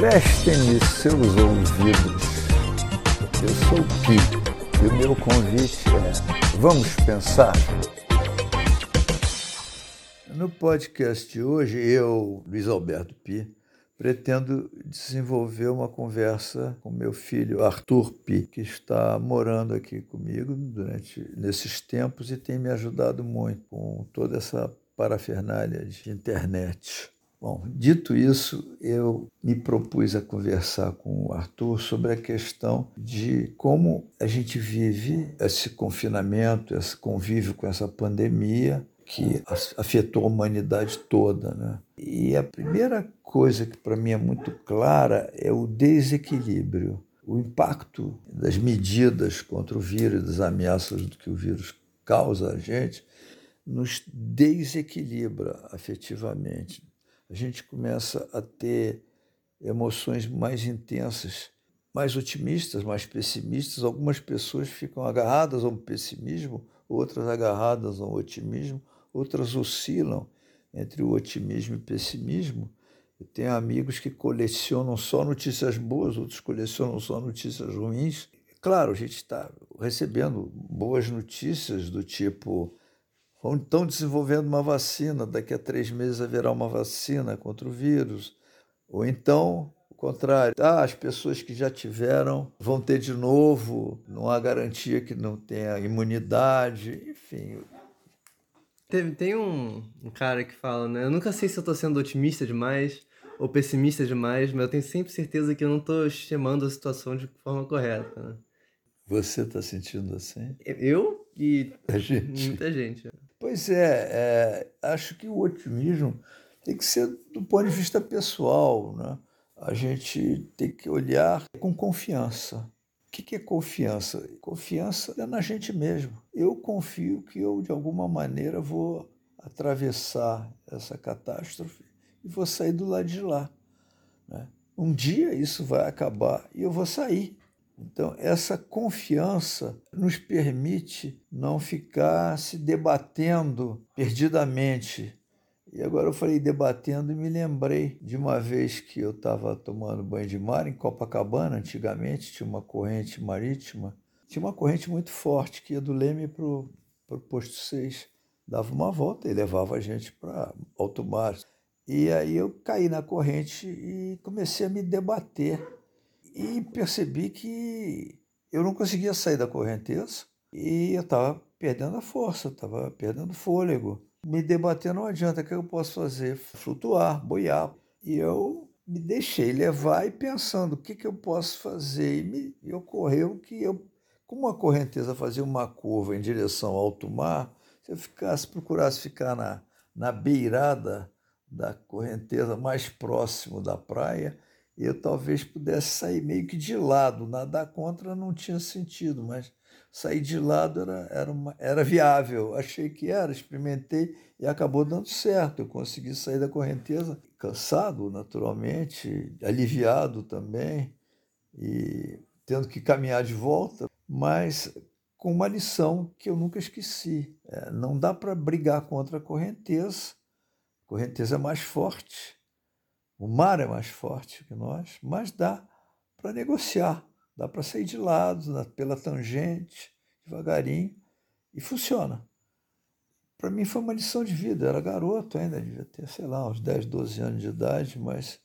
Prestem-me seus ouvidos. Eu sou o Pi e o meu convite é: vamos pensar? No podcast de hoje, eu, Luiz Alberto Pi, pretendo desenvolver uma conversa com meu filho Arthur Pi, que está morando aqui comigo durante nesses tempos e tem me ajudado muito com toda essa parafernália de internet. Bom, dito isso, eu me propus a conversar com o Arthur sobre a questão de como a gente vive esse confinamento, esse convívio com essa pandemia que afetou a humanidade toda. Né? E a primeira coisa que para mim é muito clara é o desequilíbrio, o impacto das medidas contra o vírus, das ameaças do que o vírus causa a gente, nos desequilibra afetivamente, a gente começa a ter emoções mais intensas, mais otimistas, mais pessimistas. Algumas pessoas ficam agarradas ao pessimismo, outras agarradas ao otimismo, outras oscilam entre o otimismo e o pessimismo. Eu tenho amigos que colecionam só notícias boas, outros colecionam só notícias ruins. Claro, a gente está recebendo boas notícias do tipo estão desenvolvendo uma vacina, daqui a três meses haverá uma vacina contra o vírus. Ou então, o contrário, ah, as pessoas que já tiveram vão ter de novo, não há garantia que não tenha imunidade, enfim. Tem, tem um, um cara que fala, né? Eu nunca sei se eu estou sendo otimista demais ou pessimista demais, mas eu tenho sempre certeza que eu não estou chamando a situação de forma correta. Né? Você está sentindo assim? Eu e a gente. muita gente. Pois é, é, acho que o otimismo tem que ser do ponto de vista pessoal. Né? A gente tem que olhar com confiança. O que é confiança? Confiança é na gente mesmo. Eu confio que eu, de alguma maneira, vou atravessar essa catástrofe e vou sair do lado de lá. Né? Um dia isso vai acabar e eu vou sair. Então, essa confiança nos permite não ficar se debatendo perdidamente. E agora eu falei debatendo e me lembrei de uma vez que eu estava tomando banho de mar em Copacabana, antigamente, tinha uma corrente marítima, tinha uma corrente muito forte que ia do Leme para o posto 6. Dava uma volta e levava a gente para alto mar. E aí eu caí na corrente e comecei a me debater e percebi que eu não conseguia sair da correnteza e eu estava perdendo a força, estava perdendo fôlego. Me debater não adianta, o que eu posso fazer? Flutuar, boiar. E eu me deixei levar e pensando o que, que eu posso fazer. E me e ocorreu que eu, como a correnteza fazia uma curva em direção ao alto mar, se eu ficasse, procurasse ficar na, na beirada da correnteza mais próximo da praia, eu talvez pudesse sair meio que de lado. Nadar contra não tinha sentido, mas sair de lado era, era, uma, era viável. Achei que era, experimentei e acabou dando certo. Eu consegui sair da correnteza cansado, naturalmente, aliviado também, e tendo que caminhar de volta, mas com uma lição que eu nunca esqueci. É, não dá para brigar contra a correnteza, a correnteza é mais forte o mar é mais forte que nós, mas dá para negociar, dá para sair de lado, pela tangente, devagarinho, e funciona. Para mim foi uma lição de vida. Eu era garoto ainda, devia ter, sei lá, uns 10, 12 anos de idade, mas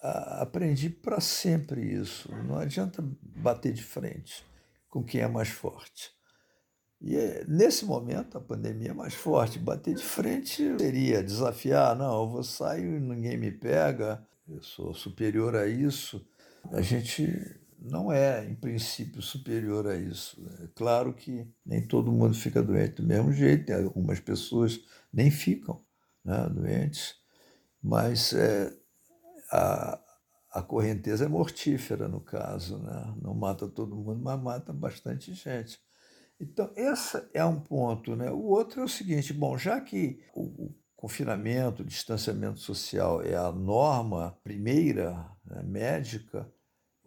a, aprendi para sempre isso. Não adianta bater de frente com quem é mais forte. E é, nesse momento, a pandemia é mais forte. Bater de frente seria desafiar, não, eu vou sair e ninguém me pega, eu sou superior a isso. A gente não é, em princípio, superior a isso. É claro que nem todo mundo fica doente do mesmo jeito, algumas pessoas nem ficam né, doentes, mas é, a, a correnteza é mortífera no caso, né? não mata todo mundo, mas mata bastante gente. Então, esse é um ponto. Né? O outro é o seguinte: bom, já que o, confinamento, o distanciamento social é a norma primeira, né, médica,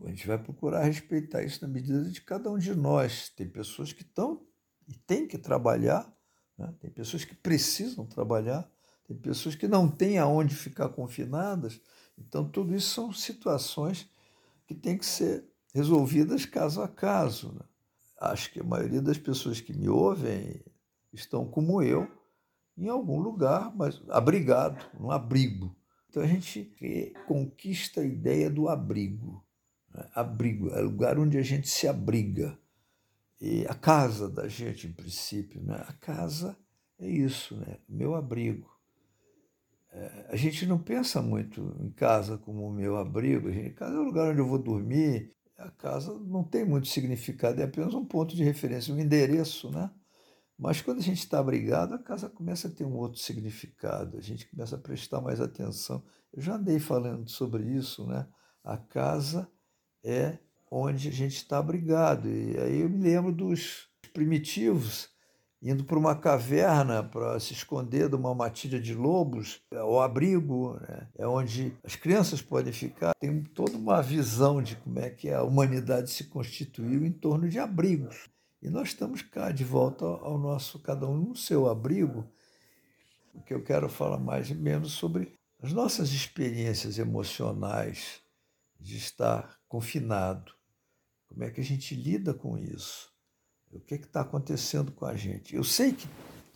a gente vai procurar respeitar isso na medida de cada um de nós. Tem pessoas que estão e têm que trabalhar, né? tem pessoas que precisam trabalhar, tem pessoas que não têm aonde ficar confinadas Então, tudo isso são situações que têm que ser resolvidas caso a caso. Né? Acho que a maioria das pessoas que me ouvem estão como eu, em algum lugar, mas abrigado, num abrigo. Então a gente conquista a ideia do abrigo. Né? Abrigo é lugar onde a gente se abriga. E a casa da gente, em princípio, né? a casa é isso, né? meu abrigo. É, a gente não pensa muito em casa como o meu abrigo, a gente, casa é o lugar onde eu vou dormir. A casa não tem muito significado, é apenas um ponto de referência, um endereço, né? Mas quando a gente está abrigado, a casa começa a ter um outro significado, a gente começa a prestar mais atenção. Eu já andei falando sobre isso, né? A casa é onde a gente está abrigado. E aí eu me lembro dos primitivos indo para uma caverna para se esconder de uma matilha de lobos, é o abrigo, né? é onde as crianças podem ficar. Tem toda uma visão de como é que a humanidade se constituiu em torno de abrigos. E nós estamos cá de volta ao nosso, cada um no seu abrigo, porque eu quero falar mais e menos sobre as nossas experiências emocionais de estar confinado. Como é que a gente lida com isso? O que é está acontecendo com a gente? Eu sei que,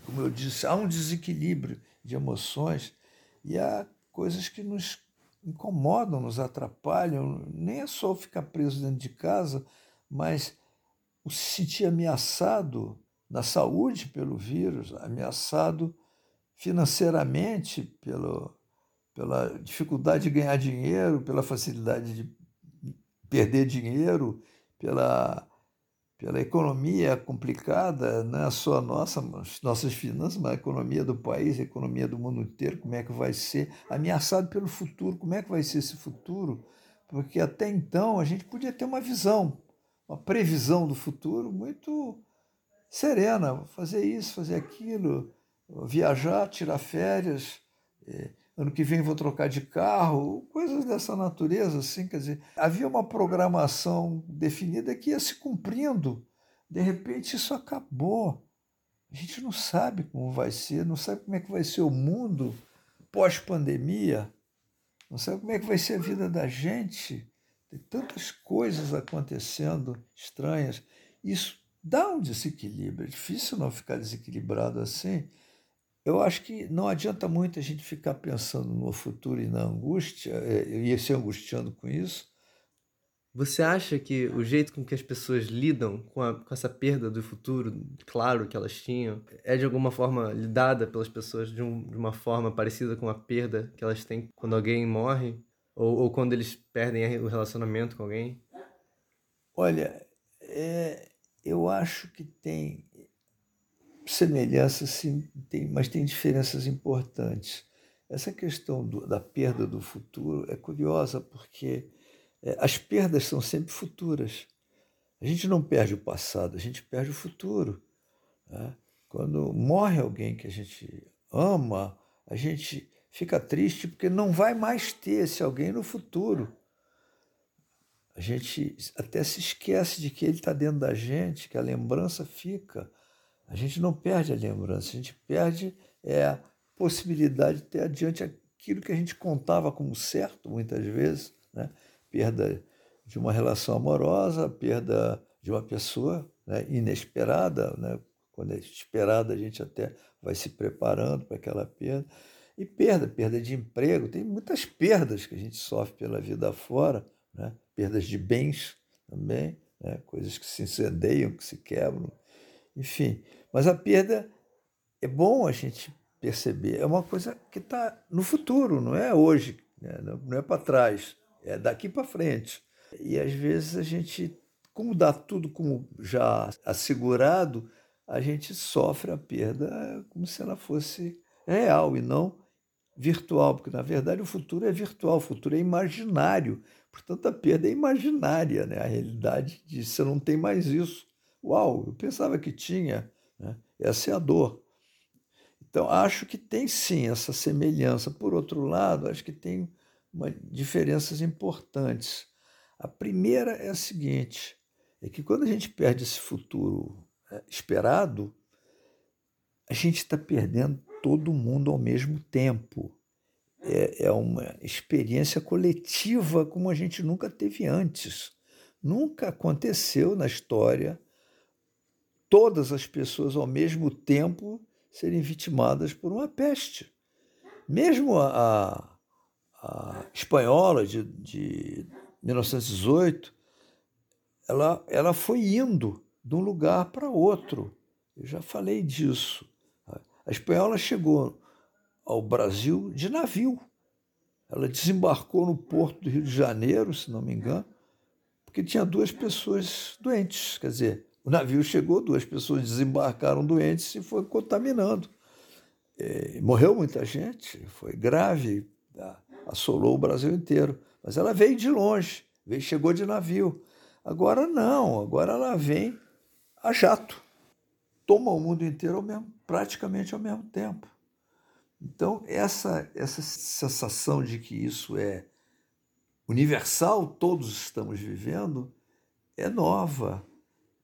como eu disse, há um desequilíbrio de emoções e há coisas que nos incomodam, nos atrapalham. Nem é só ficar preso dentro de casa, mas o se sentir ameaçado na saúde pelo vírus, ameaçado financeiramente pelo, pela dificuldade de ganhar dinheiro, pela facilidade de perder dinheiro, pela, pela economia complicada, não é só a nossa, nossas finanças, mas a economia do país, a economia do mundo inteiro, como é que vai ser, ameaçado pelo futuro, como é que vai ser esse futuro, porque até então a gente podia ter uma visão, uma previsão do futuro muito serena, fazer isso, fazer aquilo, viajar, tirar férias, é, ano que vem vou trocar de carro, coisas dessa natureza, assim, quer dizer, havia uma programação definida que ia se cumprindo. De repente isso acabou. A gente não sabe como vai ser, não sabe como é que vai ser o mundo pós-pandemia, não sabe como é que vai ser a vida da gente. Tem tantas coisas acontecendo estranhas. Isso dá um desequilíbrio. É difícil não ficar desequilibrado assim. Eu acho que não adianta muito a gente ficar pensando no futuro e na angústia, e se angustiando com isso. Você acha que o jeito com que as pessoas lidam com, a, com essa perda do futuro, claro que elas tinham, é de alguma forma lidada pelas pessoas de, um, de uma forma parecida com a perda que elas têm quando alguém morre? Ou, ou quando eles perdem o relacionamento com alguém? Olha, é, eu acho que tem semelhanças, sim, tem, mas tem diferenças importantes. Essa questão do, da perda do futuro é curiosa porque é, as perdas são sempre futuras. A gente não perde o passado, a gente perde o futuro. Né? Quando morre alguém que a gente ama, a gente fica triste porque não vai mais ter esse alguém no futuro. A gente até se esquece de que ele está dentro da gente, que a lembrança fica. A gente não perde a lembrança, a gente perde é, a possibilidade de ter adiante aquilo que a gente contava como certo, muitas vezes. Né? Perda de uma relação amorosa, perda de uma pessoa né? inesperada. Né? Quando é esperada, a gente até vai se preparando para aquela perda. E perda, perda de emprego, tem muitas perdas que a gente sofre pela vida fora, né? perdas de bens também, né? coisas que se incendeiam, que se quebram, enfim. Mas a perda é bom a gente perceber, é uma coisa que está no futuro, não é hoje, né? não é para trás, é daqui para frente. E às vezes a gente, como dá tudo como já assegurado, a gente sofre a perda como se ela fosse real e não virtual, porque na verdade o futuro é virtual, o futuro é imaginário. Portanto, a perda é imaginária, né? A realidade de você não tem mais isso. Uau, eu pensava que tinha. Né? Essa é a dor. Então, acho que tem sim essa semelhança. Por outro lado, acho que tem uma, diferenças importantes. A primeira é a seguinte: é que quando a gente perde esse futuro é, esperado, a gente está perdendo todo mundo ao mesmo tempo. é, é uma experiência coletiva como a gente nunca teve antes. Nunca aconteceu na história todas as pessoas ao mesmo tempo serem vitimadas por uma peste. Mesmo a, a espanhola de, de 1918, ela, ela foi indo de um lugar para outro. Eu já falei disso. A espanhola chegou ao Brasil de navio. Ela desembarcou no porto do Rio de Janeiro, se não me engano, porque tinha duas pessoas doentes. Quer dizer, o navio chegou, duas pessoas desembarcaram doentes e foi contaminando. E morreu muita gente, foi grave, tá? assolou o Brasil inteiro. Mas ela veio de longe, veio, chegou de navio. Agora não, agora ela vem a jato. Toma o mundo inteiro ao mesmo, praticamente ao mesmo tempo. Então, essa, essa sensação de que isso é universal, todos estamos vivendo, é nova.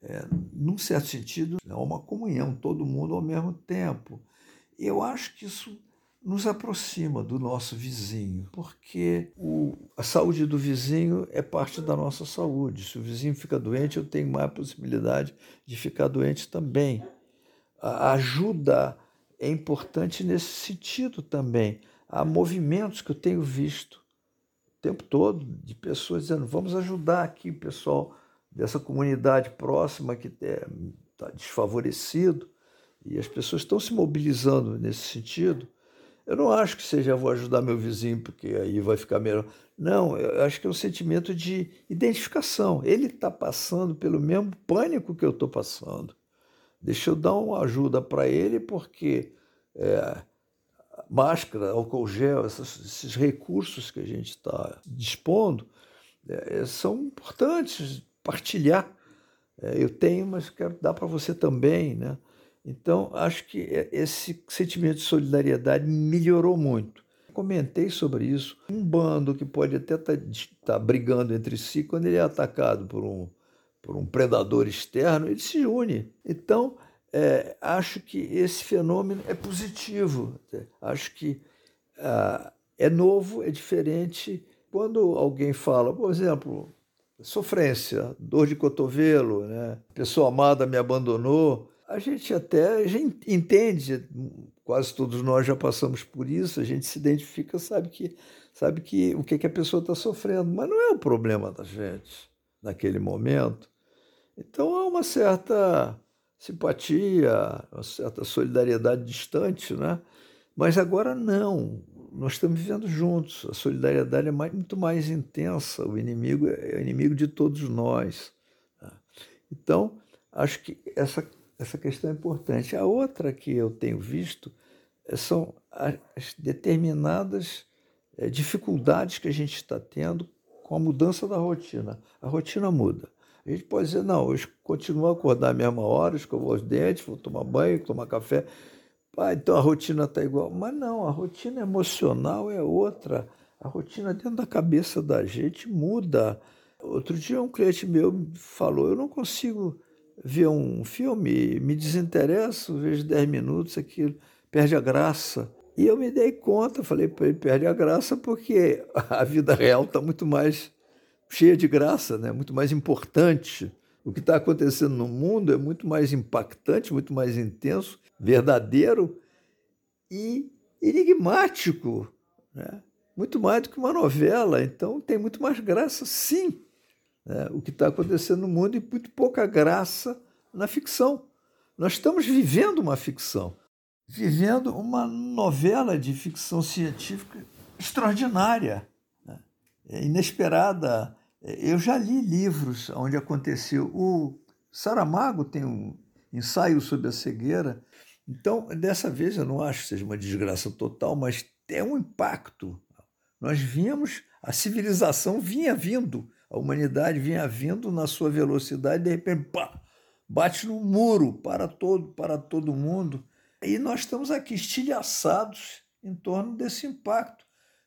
É, num certo sentido, é uma comunhão, todo mundo ao mesmo tempo. Eu acho que isso nos aproxima do nosso vizinho, porque o, a saúde do vizinho é parte da nossa saúde. Se o vizinho fica doente, eu tenho mais possibilidade de ficar doente também. A ajuda é importante nesse sentido também. Há movimentos que eu tenho visto o tempo todo de pessoas dizendo: vamos ajudar aqui pessoal dessa comunidade próxima que está desfavorecido. E as pessoas estão se mobilizando nesse sentido. Eu não acho que seja vou ajudar meu vizinho porque aí vai ficar melhor. Não, eu acho que é um sentimento de identificação. Ele está passando pelo mesmo pânico que eu estou passando. Deixa eu dar uma ajuda para ele, porque é, máscara, álcool gel, esses, esses, recursos que a gente está dispondo é, são importantes partilhar. É, eu tenho, mas quero dar para você também, né? Então, acho que esse sentimento de solidariedade melhorou muito. Comentei sobre isso. Um bando que pode até estar tá, tá brigando entre si, quando ele é atacado por um, por um predador externo, ele se une. Então, é, acho que esse fenômeno é positivo. Acho que ah, é novo, é diferente. Quando alguém fala, por exemplo, sofrência, dor de cotovelo, né? pessoa amada me abandonou, a gente até a gente entende, quase todos nós já passamos por isso, a gente se identifica, sabe que sabe que o que, que a pessoa está sofrendo, mas não é o problema da gente naquele momento. Então há uma certa simpatia, uma certa solidariedade distante, né? Mas agora não. Nós estamos vivendo juntos. A solidariedade é mais, muito mais intensa. O inimigo é o inimigo de todos nós. Né? Então, acho que essa, essa questão é importante. A outra que eu tenho visto eh, são as determinadas eh, dificuldades que a gente está tendo com a mudança da rotina. A rotina muda. A gente pode dizer, não, eu continuo a acordar à mesma hora, escovar os dentes, vou tomar banho, tomar café. Ah, então a rotina está igual. Mas não, a rotina emocional é outra. A rotina dentro da cabeça da gente muda. Outro dia um cliente meu falou, eu não consigo ver um filme, me desinteresso, vejo 10 minutos, aquilo perde a graça. E eu me dei conta, falei para ele, perde a graça porque a vida real está muito mais cheia de graça, né? muito mais importante. O que está acontecendo no mundo é muito mais impactante, muito mais intenso, verdadeiro e enigmático. Né? Muito mais do que uma novela. Então tem muito mais graça, sim, né? o que está acontecendo no mundo e muito pouca graça na ficção. Nós estamos vivendo uma ficção, vivendo uma novela de ficção científica extraordinária, né? É inesperada, eu já li livros onde aconteceu. O Saramago tem um ensaio sobre a cegueira. Então, dessa vez, eu não acho que seja uma desgraça total, mas tem um impacto. Nós vínhamos, a civilização vinha vindo, a humanidade vinha vindo na sua velocidade, de repente, pá, bate no muro para todo, para todo mundo. E nós estamos aqui estilhaçados em torno desse impacto,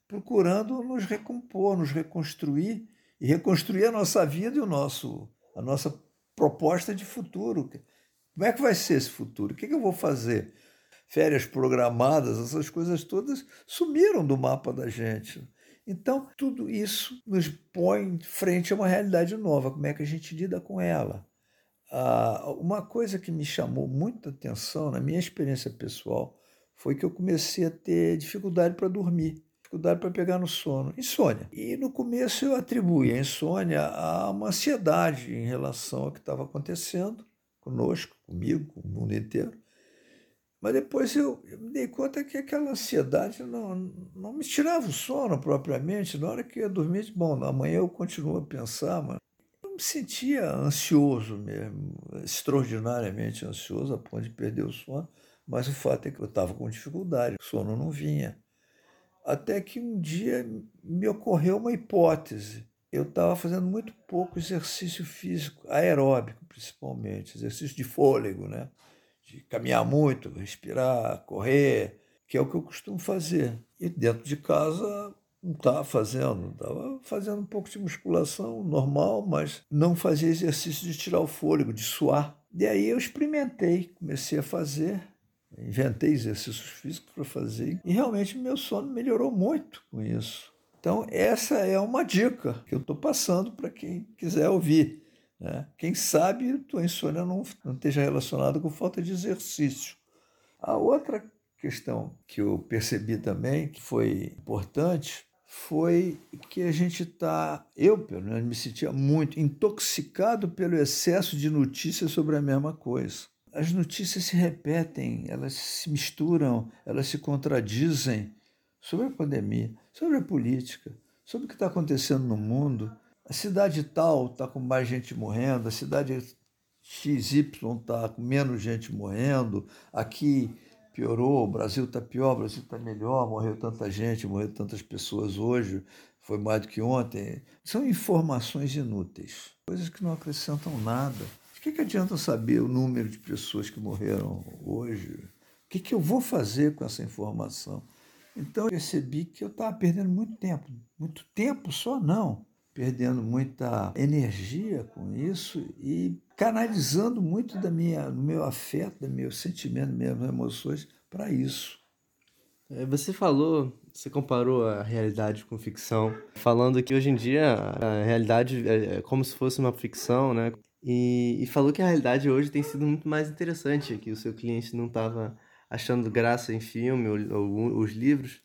procurando nos recompor, nos reconstruir e reconstruir a nossa vida e o nosso, a nossa proposta de futuro. Como é que vai ser esse futuro? O que, que eu vou fazer? férias programadas, essas coisas todas sumiram do mapa da gente. Então, tudo isso nos põe frente a uma realidade nova. Como é que a gente lida com ela? Ah, uma coisa que me chamou muita atenção na minha experiência pessoal foi que eu comecei a ter dificuldade para dormir, dificuldade para pegar no sono, insônia. E no começo eu atribuí a insônia a uma ansiedade em relação ao que estava acontecendo conosco, comigo, com o mundo inteiro. Mas depois eu, eu, me dei conta que aquela ansiedade não, não me tirava o sono propriamente. Na hora que eu dormir, bom, amanhã eu continuo a pensar, mas eu me sentia ansioso mesmo, extraordinariamente ansioso, a ponto de perder o sono. Mas o fato é que eu estava com dificuldade, o sono não vinha. Até que um dia me ocorreu uma hipótese. Eu estava fazendo muito pouco exercício físico, aeróbico principalmente, exercício de fôlego, né? de caminhar muito, respirar, correr, que é o que eu costumo fazer. E dentro de casa não estava fazendo, estava fazendo um pouco de musculação normal, mas não fazia exercício de tirar o fôlego, de suar. E aí eu experimentei, comecei a fazer, inventei exercícios físicos para fazer e realmente meu sono melhorou muito com isso. Então essa é uma dica que eu estou passando para quem quiser ouvir. Né? Quem sabe tua insônia não, não esteja relacionada com falta de exercício. A outra questão que eu percebi também, que foi importante, foi que a gente está, eu pelo menos me sentia muito intoxicado pelo excesso de notícias sobre a mesma coisa. As notícias se repetem, elas se misturam, elas se contradizem sobre a pandemia, sobre a política, sobre o que está acontecendo no mundo. A cidade tal está com mais gente morrendo, a cidade XY está com menos gente morrendo, aqui piorou, o Brasil está pior, o Brasil está melhor, morreu tanta gente, morreu tantas pessoas hoje, foi mais do que ontem. São informações inúteis, coisas que não acrescentam nada. De que, que adianta saber o número de pessoas que morreram hoje? O que, que eu vou fazer com essa informação? Então eu percebi que eu estava perdendo muito tempo. Muito tempo só não perdendo muita energia com isso e canalizando muito da minha, do meu afeto, do meu sentimento, das minhas emoções para isso. É, você falou, você comparou a realidade com ficção, falando que hoje em dia a realidade é, é como se fosse uma ficção, né? E, e falou que a realidade hoje tem sido muito mais interessante, que o seu cliente não estava achando graça em filme ou, ou os livros.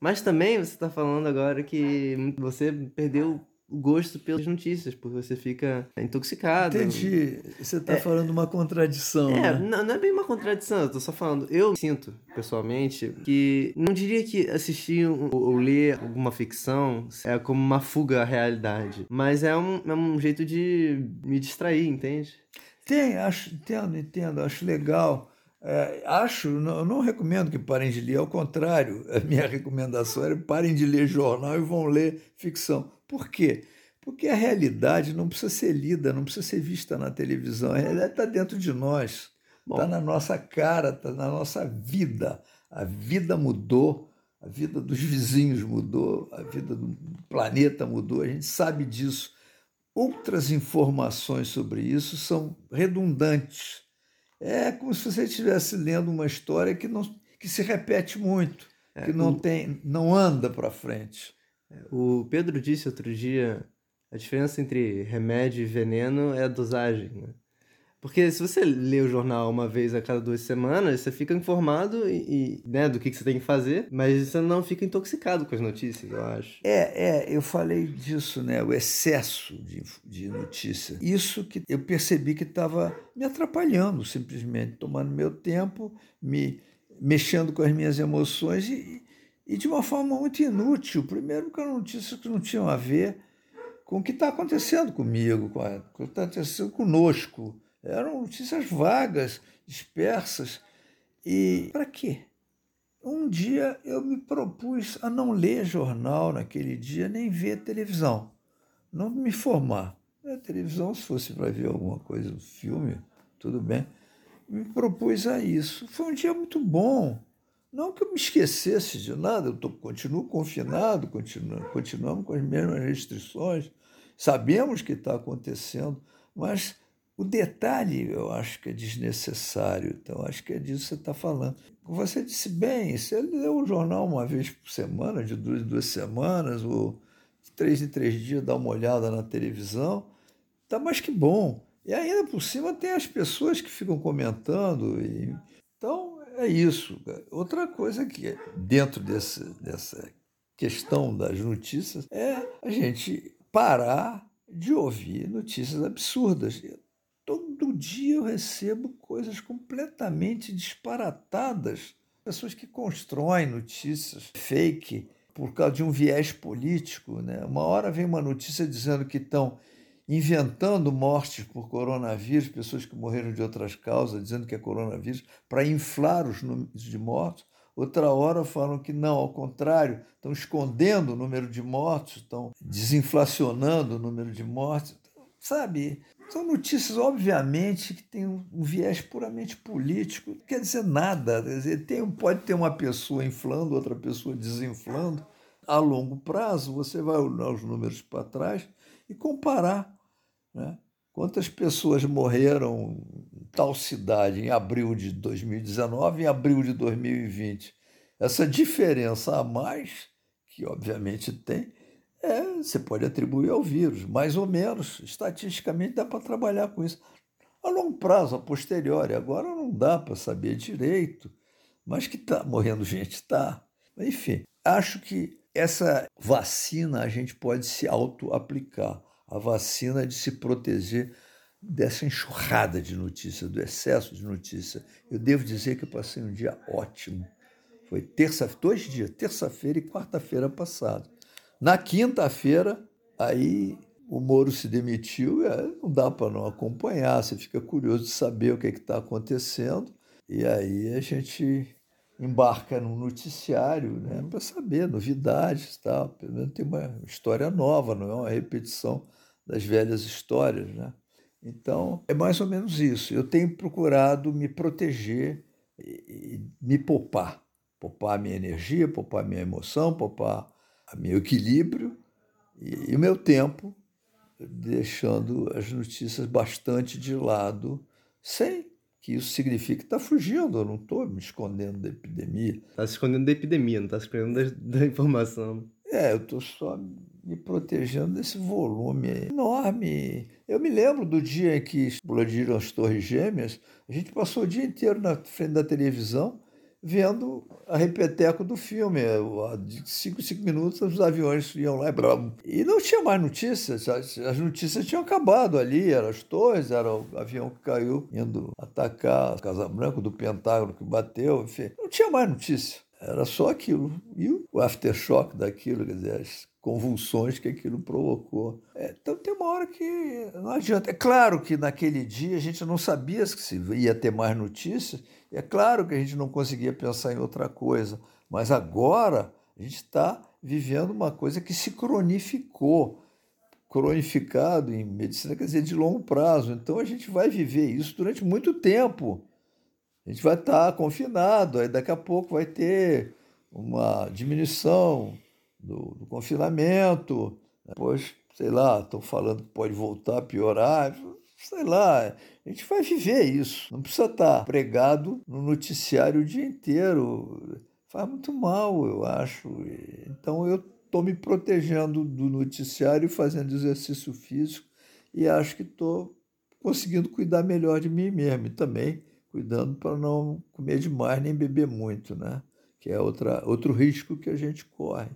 Mas também você está falando agora que você perdeu gosto pelas notícias, porque você fica intoxicado. Entendi. Você está é, falando uma contradição. É, né? não, não, é bem uma contradição, eu estou só falando. Eu sinto, pessoalmente, que não diria que assistir ou ler alguma ficção é como uma fuga à realidade, mas é um, é um jeito de me distrair, entende? Tem, acho, entendo, entendo, acho legal. É, acho, não, não recomendo que parem de ler, ao contrário, a minha recomendação era parem de ler jornal e vão ler ficção. Por quê? Porque a realidade não precisa ser lida, não precisa ser vista na televisão. A realidade está dentro de nós, está na nossa cara, está na nossa vida. A vida mudou, a vida dos vizinhos mudou, a vida do planeta mudou, a gente sabe disso. Outras informações sobre isso são redundantes. É como se você estivesse lendo uma história que, não, que se repete muito, é, que não, tem, não anda para frente. O Pedro disse outro dia, a diferença entre remédio e veneno é a dosagem, né? Porque se você lê o jornal uma vez a cada duas semanas, você fica informado e, e, né, do que, que você tem que fazer, mas você não fica intoxicado com as notícias, eu acho. É, é, eu falei disso, né? O excesso de, de notícia. Isso que eu percebi que estava me atrapalhando, simplesmente, tomando meu tempo, me mexendo com as minhas emoções e, e de uma forma muito inútil. Primeiro, porque eram notícias que não tinham a ver com o que está acontecendo comigo, com, a, com o que está acontecendo conosco. Eram notícias vagas, dispersas. E para quê? Um dia eu me propus a não ler jornal naquele dia, nem ver televisão, não me formar. A televisão, se fosse para ver alguma coisa, um filme, tudo bem. Me propus a isso. Foi um dia muito bom. Não que eu me esquecesse de nada, eu tô, continuo confinado, continuo, continuamos com as mesmas restrições, sabemos que está acontecendo, mas O detalhe eu acho que é desnecessário, então acho que é disso que você está falando. Você disse bem, você lê o jornal uma vez por semana, de duas em duas semanas, ou de três em três dias dá uma olhada na televisão, tá mais que bom. E ainda por cima tem as pessoas que ficam comentando. E... Então é isso. Outra coisa que dentro desse, dessa questão das notícias é a gente parar de ouvir notícias absurdas. Todo dia eu recebo coisas completamente disparatadas. Pessoas que constroem notícias fake por causa de um viés político. Né? Uma hora vem uma notícia dizendo que estão inventando mortes por coronavírus, pessoas que morreram de outras causas, dizendo que é coronavírus, para inflar os números de mortos. Outra hora falam que não, ao contrário, estão escondendo o número de mortos, estão desinflacionando o número de mortes. Sabe, são notícias, obviamente, que têm um viés puramente político, não quer dizer nada. Quer dizer, tem, pode ter uma pessoa inflando, outra pessoa desinflando. A longo prazo, você vai olhar os números para trás e comparar. Né? Quantas pessoas morreram em tal cidade em abril de 2019 e em abril de 2020? Essa diferença a mais, que obviamente tem, é, você pode atribuir ao vírus, mais ou menos. Estatisticamente dá para trabalhar com isso. A longo prazo, a posteriori, agora não dá para saber direito, mas que está morrendo gente, está. Enfim, acho que essa vacina a gente pode se auto-aplicar. A vacina de se proteger dessa enxurrada de notícias, do excesso de notícia. Eu devo dizer que eu passei um dia ótimo. Foi terça, dois dias, terça-feira e quarta-feira passada. Na quinta-feira, aí o Moro se demitiu, não dá para não acompanhar, você fica curioso de saber o que é está acontecendo, e aí a gente embarca num noticiário né, para saber novidades, tal. pelo menos tem uma história nova, não é uma repetição das velhas histórias. Né? Então, é mais ou menos isso. Eu tenho procurado me proteger e me poupar. Poupar a minha energia, poupar a minha emoção, poupar meu equilíbrio e, e o meu tempo, deixando as notícias bastante de lado, sem que isso signifique que está fugindo, eu não estou me escondendo da epidemia. Está se escondendo da epidemia, não está se escondendo da, da informação. É, eu estou só me protegendo desse volume enorme. Eu me lembro do dia em que explodiram as Torres Gêmeas, a gente passou o dia inteiro na frente da televisão vendo a repeteco do filme. De cinco, cinco minutos os aviões iam lá e E não tinha mais notícias, as notícias tinham acabado ali, eram as torres, era o avião que caiu indo atacar Casa Branca, do Pentágono que bateu, enfim. Não tinha mais notícia, era só aquilo. E o aftershock daquilo, quer dizer, as convulsões que aquilo provocou. É, então tem uma hora que não adianta. É claro que naquele dia a gente não sabia se ia ter mais notícias, é claro que a gente não conseguia pensar em outra coisa, mas agora a gente está vivendo uma coisa que se cronificou. Cronificado em medicina quer dizer de longo prazo. Então a gente vai viver isso durante muito tempo. A gente vai estar tá confinado, aí daqui a pouco vai ter uma diminuição do, do confinamento. Depois, sei lá, estão falando que pode voltar a piorar sei lá, a gente vai viver isso. Não precisa estar pregado no noticiário o dia inteiro. Faz muito mal, eu acho. Então eu estou me protegendo do noticiário, fazendo exercício físico e acho que estou conseguindo cuidar melhor de mim mesmo. E também cuidando para não comer demais nem beber muito, né? Que é outra, outro risco que a gente corre.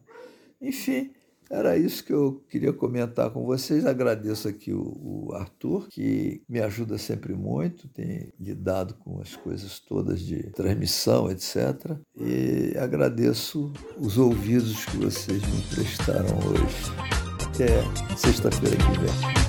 Enfim, era isso que eu queria comentar com vocês. Agradeço aqui o, o, Arthur, que me ajuda sempre muito, tem lidado com as coisas todas de transmissão, etc. E agradeço os ouvidos que vocês me prestaram hoje. Até sexta-feira que vem.